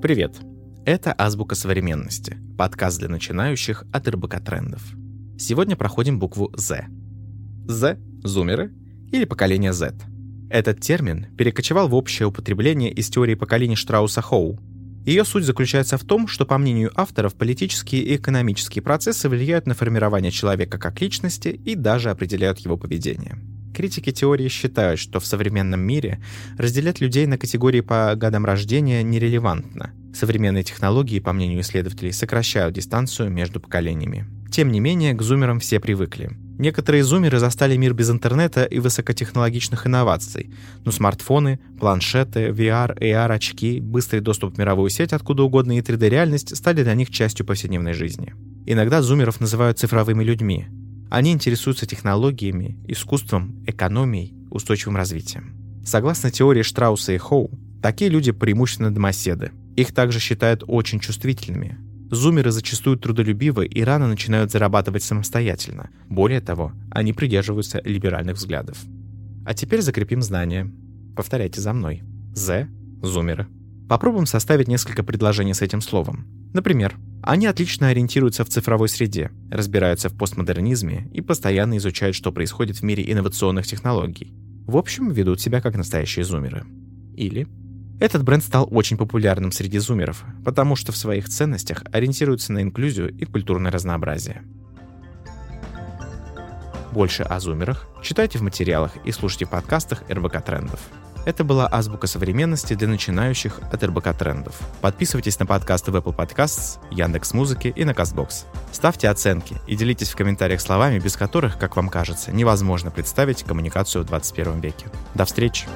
Привет! Это «Азбука современности» — подкаст для начинающих от РБК трендов. Сегодня проходим букву «З». «З» — зумеры или поколение Z. Этот термин перекочевал в общее употребление из теории поколений Штрауса-Хоу. Ее суть заключается в том, что, по мнению авторов, политические и экономические процессы влияют на формирование человека как личности и даже определяют его поведение. Критики теории считают, что в современном мире разделять людей на категории по годам рождения нерелевантно. Современные технологии, по мнению исследователей, сокращают дистанцию между поколениями. Тем не менее, к зумерам все привыкли. Некоторые зумеры застали мир без интернета и высокотехнологичных инноваций, но смартфоны, планшеты, VR, AR, очки, быстрый доступ в мировую сеть откуда угодно и 3D-реальность стали для них частью повседневной жизни. Иногда зумеров называют цифровыми людьми, они интересуются технологиями, искусством, экономией, устойчивым развитием. Согласно теории Штрауса и Хоу, такие люди преимущественно домоседы. Их также считают очень чувствительными. Зумеры зачастую трудолюбивы и рано начинают зарабатывать самостоятельно. Более того, они придерживаются либеральных взглядов. А теперь закрепим знания. Повторяйте за мной. З – зумеры. Попробуем составить несколько предложений с этим словом. Например, они отлично ориентируются в цифровой среде, разбираются в постмодернизме и постоянно изучают, что происходит в мире инновационных технологий. В общем, ведут себя как настоящие зумеры. Или этот бренд стал очень популярным среди зумеров, потому что в своих ценностях ориентируется на инклюзию и культурное разнообразие. Больше о зумерах читайте в материалах и слушайте подкастах РБК Трендов. Это была азбука современности для начинающих от РБК трендов. Подписывайтесь на подкасты в Apple Podcasts, Яндекс Музыки и на Castbox. Ставьте оценки и делитесь в комментариях словами, без которых, как вам кажется, невозможно представить коммуникацию в 21 веке. До встречи!